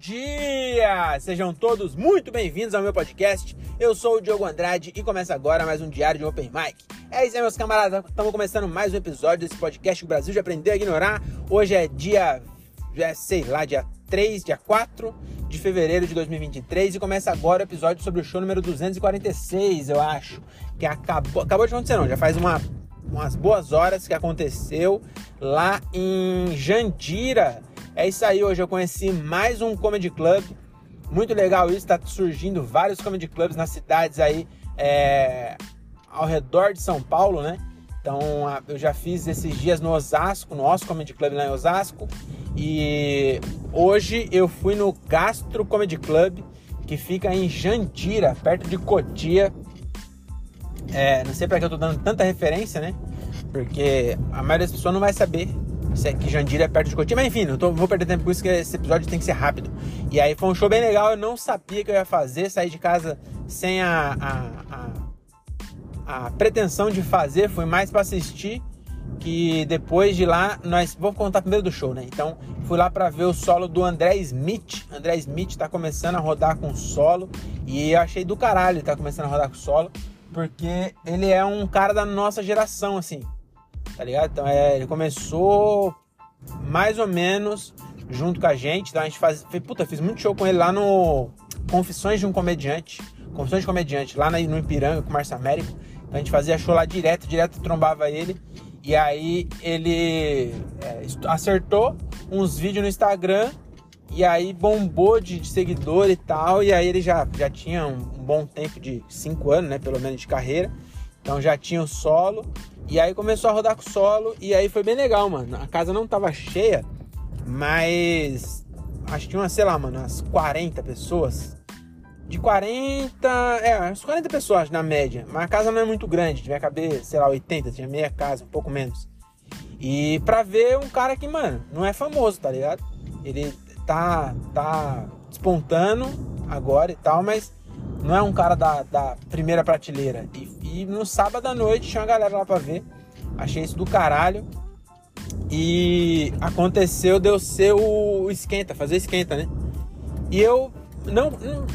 dia! Sejam todos muito bem-vindos ao meu podcast. Eu sou o Diogo Andrade e começa agora mais um diário de Open Mic. É isso aí, meus camaradas. Estamos começando mais um episódio desse podcast que o Brasil já aprendeu a ignorar. Hoje é dia, já sei lá, dia 3, dia 4 de fevereiro de 2023 e começa agora o episódio sobre o show número 246, eu acho. Que acabou, acabou de acontecer, não, já faz uma, umas boas horas que aconteceu lá em Jandira é isso aí, hoje eu conheci mais um comedy club. Muito legal isso, tá surgindo vários comedy clubs nas cidades aí é, ao redor de São Paulo, né? Então eu já fiz esses dias no Osasco, no nosso Comedy Club lá em Osasco. E hoje eu fui no Gastro Comedy Club, que fica em Jandira, perto de Cotia. É, não sei para que eu tô dando tanta referência, né? Porque a maioria das pessoas não vai saber que Jandira é perto de Cotia, mas enfim, não tô, vou perder tempo com isso, que esse episódio tem que ser rápido. E aí foi um show bem legal, eu não sabia que eu ia fazer, sair de casa sem a, a, a, a pretensão de fazer, fui mais para assistir, que depois de lá, nós, vou contar primeiro do show, né? Então, fui lá para ver o solo do André Smith, André Smith tá começando a rodar com solo, e eu achei do caralho ele tá começando a rodar com solo, porque ele é um cara da nossa geração, assim, tá ligado? Então é, ele começou mais ou menos junto com a gente, então a gente faz, puta, fiz muito show com ele lá no Confissões de um Comediante, Confissões de Comediante, lá no Ipiranga com o Márcio Américo. Então a gente fazia show lá direto, direto trombava ele. E aí ele é, acertou uns vídeos no Instagram e aí bombou de, de, seguidor e tal. E aí ele já, já tinha um, um bom tempo de cinco anos, né? Pelo menos de carreira. Então já tinha o solo. E aí começou a rodar com solo e aí foi bem legal, mano. A casa não tava cheia, mas acho que tinha, sei lá, mano, umas 40 pessoas. De 40, é, umas 40 pessoas na média. Mas a casa não é muito grande, devia caber, sei lá, 80, tinha meia casa, um pouco menos. E pra ver um cara que, mano, não é famoso, tá ligado? Ele tá, tá despontando agora e tal, mas não é um cara da, da primeira prateleira. E, e, no sábado à noite tinha uma galera lá pra ver. Achei isso do caralho. E aconteceu de eu ser o esquenta, fazer esquenta, né? E eu não, não,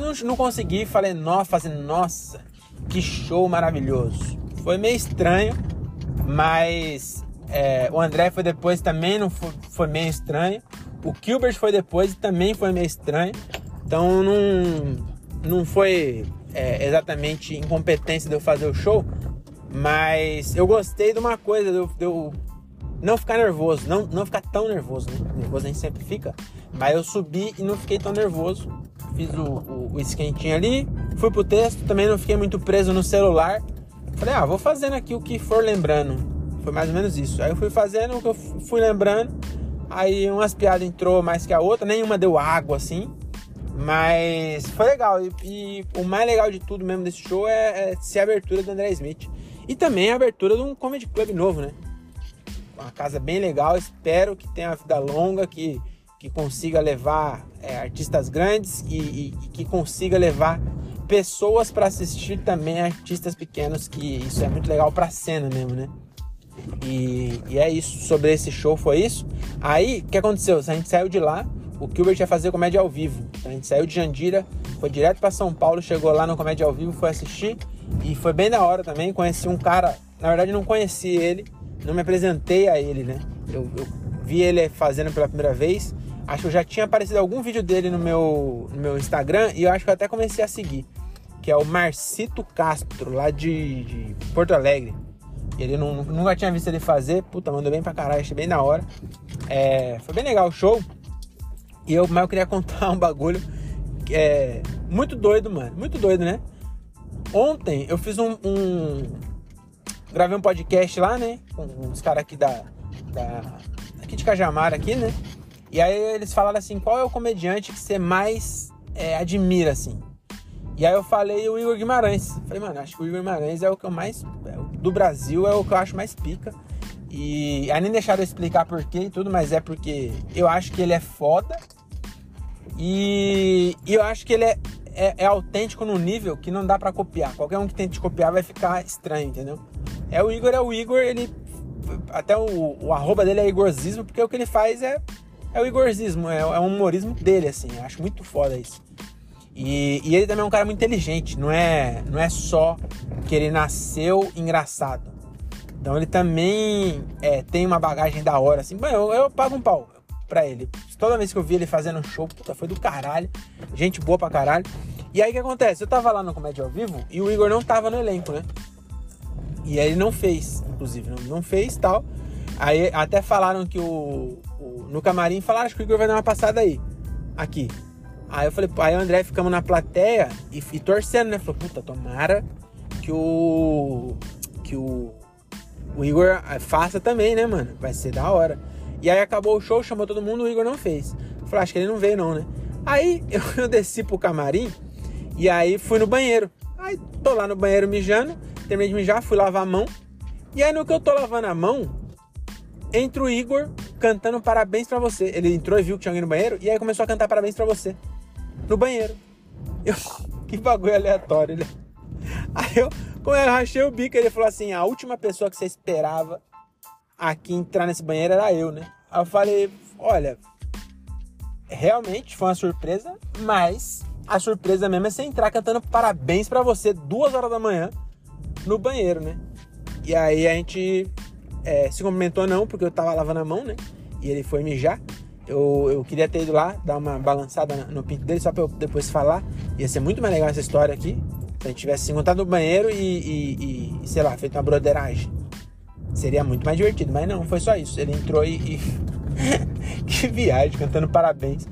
não, não consegui, falei, nossa, fazer, nossa, que show maravilhoso. Foi meio estranho, mas é, o André foi depois também, não foi, foi meio estranho. O Gilbert foi depois e também foi meio estranho. Então não, não foi é, exatamente incompetência de eu fazer o show, mas eu gostei de uma coisa, de eu, de eu não ficar nervoso, não, não ficar tão nervoso, né? Nervoso a gente sempre fica, mas eu subi e não fiquei tão nervoso. Fiz o, o, o esquentinho ali, fui pro texto, também não fiquei muito preso no celular. Falei, ah, vou fazendo aqui o que for lembrando. Foi mais ou menos isso. Aí eu fui fazendo o que eu fui lembrando. Aí umas piadas entrou mais que a outra, nenhuma deu água assim. Mas foi legal. E, e, o mais legal de tudo mesmo desse show é, é ser a abertura do André Smith. E também a abertura de um comedy club novo, né? Uma casa bem legal. Espero que tenha uma vida longa, que, que consiga levar é, artistas grandes e, e, e, que consiga levar pessoas para assistir também artistas pequenos, que isso é muito legal para cena mesmo, né? E, e é isso. Sobre esse show foi isso. Aí, o que aconteceu? A gente saiu de lá o Gilbert ia fazer comédia ao vivo. Então a gente saiu de Jandira, foi direto para São Paulo, chegou lá no comédia ao vivo, foi assistir e foi bem da hora também. Conheci um cara, na verdade não conheci ele, não me apresentei a ele, né? Eu, eu vi ele fazendo pela primeira vez. Acho que eu já tinha aparecido algum vídeo dele no meu, no meu Instagram e eu acho que eu até comecei a seguir. Que é o Marcito Castro, lá de, de Porto Alegre. Ele não, nunca tinha visto ele fazer. Puta, mandou bem pra caralho, achei bem da hora. É, foi bem legal o show. E eu, mas eu queria contar um bagulho que é muito doido, mano. Muito doido, né? Ontem eu fiz um, um gravei um podcast lá, né? Com os caras aqui da, da. aqui de Cajamar, aqui, né? E aí eles falaram assim: qual é o comediante que você mais é, admira, assim? E aí eu falei o Igor Guimarães. Falei, mano, acho que o Igor Guimarães é o que eu mais. É, do Brasil é o que eu acho mais pica. E aí nem deixaram eu explicar porquê e tudo, mas é porque eu acho que ele é foda. E, e eu acho que ele é, é, é, autêntico no nível que não dá para copiar. Qualquer um que tente copiar vai ficar estranho, entendeu? É o Igor, é o Igor, ele. Até o, o arroba dele é Igorzismo, porque o que ele faz é é o Igorzismo, é, é um humorismo dele, assim. Eu acho muito foda isso. E, e, ele também é um cara muito inteligente, não é, não é só que ele nasceu engraçado. Então ele também é, tem uma bagagem da hora, assim. Eu, eu pago um pau pra ele. Toda vez que eu vi ele fazendo show, puta, foi do caralho. Gente boa pra caralho. E aí o que acontece? Eu tava lá no Comédia ao Vivo e o Igor não tava no elenco, né? E ele não fez, inclusive, não, não fez tal. Aí até falaram que o, o, No camarim falaram, acho que o Igor vai dar uma passada aí. Aqui. Aí eu falei, aí o André ficamos na plateia e, e torcendo, né? Falou, puta, tomara que o. Que o. O Igor faça também, né, mano? Vai ser da hora. E aí acabou o show, chamou todo mundo, o Igor não fez. Eu falei, acho que ele não veio, não, né? Aí eu, eu desci pro camarim e aí fui no banheiro. Aí tô lá no banheiro mijando, terminei de mijar, fui lavar a mão. E aí no que eu tô lavando a mão, entra o Igor cantando parabéns para você. Ele entrou e viu que tinha alguém no banheiro e aí começou a cantar parabéns para você. No banheiro. Eu, que bagulho aleatório, né? Aí eu, como eu rachei o bico, ele falou assim: a última pessoa que você esperava aqui entrar nesse banheiro era eu, né? Aí eu falei: olha, realmente foi uma surpresa, mas a surpresa mesmo é você entrar cantando parabéns para você duas horas da manhã no banheiro, né? E aí a gente é, se cumprimentou não, porque eu tava lavando a mão, né? E ele foi mijar. Eu, eu queria ter ido lá, dar uma balançada no pinto dele, só pra eu depois falar. Ia ser muito mais legal essa história aqui. Se a gente tivesse se encontrado no banheiro e, e, e, sei lá, feito uma broderagem. Seria muito mais divertido, mas não, foi só isso. Ele entrou e. e... que viagem, cantando parabéns.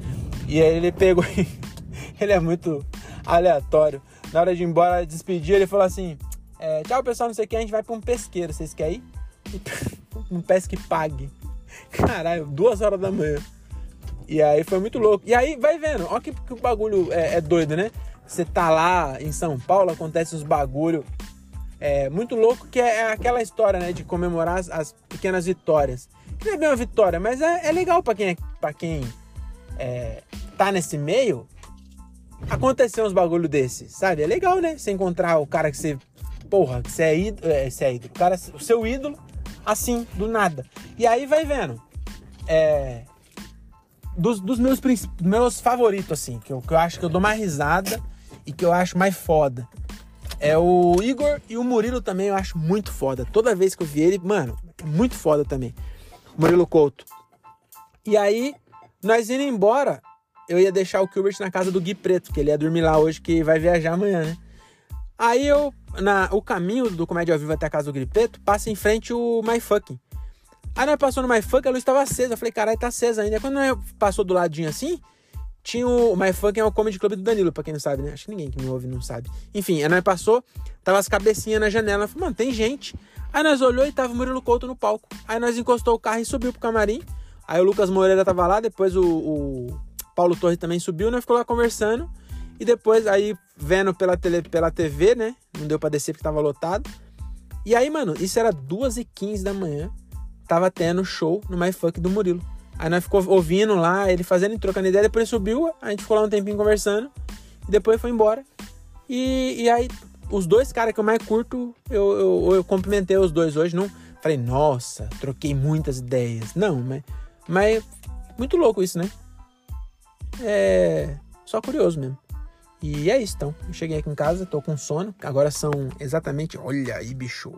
E aí ele pegou ele é muito aleatório. Na hora de ir embora, despedir, ele falou assim: é, Tchau, pessoal, não sei o que, a gente vai pra um pesqueiro, vocês querem ir? um pesque pague. Caralho, duas horas da manhã. E aí foi muito louco. E aí vai vendo, ó que, que o bagulho é, é, doido, né? Você tá lá em São Paulo, acontece uns bagulho é, muito louco, que é, é aquela história, né? De comemorar as, as, pequenas vitórias. Que não é bem uma vitória, mas é, é legal para quem, é, pra quem é, tá nesse meio acontecer uns bagulho desses, sabe? É legal, né? Você encontrar o cara que você. Porra, que você é ídolo. É, você é ídolo. O, cara, o seu ídolo assim, do nada. E aí vai vendo. É, dos, dos meus, meus favoritos, assim, que eu, que eu acho que eu dou mais risada e que eu acho mais foda. É o Igor e o Murilo também eu acho muito foda. Toda vez que eu vi ele, mano, muito foda também. Murilo Couto. E aí, nós indo embora, eu ia deixar o Gilbert na casa do Gui Preto, que ele ia dormir lá hoje, que vai viajar amanhã, né? Aí eu na, o caminho do Comédia ao Vivo até a casa do Gripeto passa em frente o My Fucking. Aí nós passou no My Fucking, a luz estava acesa. Eu falei, caralho, tá acesa ainda. Quando nós passou do ladinho assim, tinha o, My Fucking é o Comedy Club do Danilo, pra quem não sabe, né? Acho que ninguém que me ouve não sabe. Enfim, aí nós passou, tava as cabecinhas na janela. Falei, mano, tem gente. Aí nós olhou e tava o Murilo Couto no palco. Aí nós encostou o carro e subiu pro camarim. Aí o Lucas Moreira tava lá, depois o, o Paulo Torres também subiu, nós ficou lá conversando. E depois, aí, vendo pela, tele, pela TV, né? Não deu pra descer porque tava lotado. E aí, mano, isso era 2h15 da manhã. Tava tendo show no My Funk do Murilo. Aí nós ficou ouvindo lá, ele fazendo, trocando ideia. Depois subiu, a gente ficou lá um tempinho conversando. E depois foi embora. E, e aí, os dois caras que eu mais curto, eu, eu, eu cumprimentei os dois hoje. Não falei, nossa, troquei muitas ideias. Não, mas, mas muito louco isso, né? É só curioso mesmo. E é isso, então. Eu cheguei aqui em casa, tô com sono. Agora são exatamente, olha aí, bicho,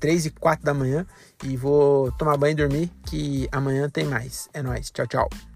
3 e 4 da manhã. E vou tomar banho e dormir, que amanhã tem mais. É nóis. Tchau, tchau.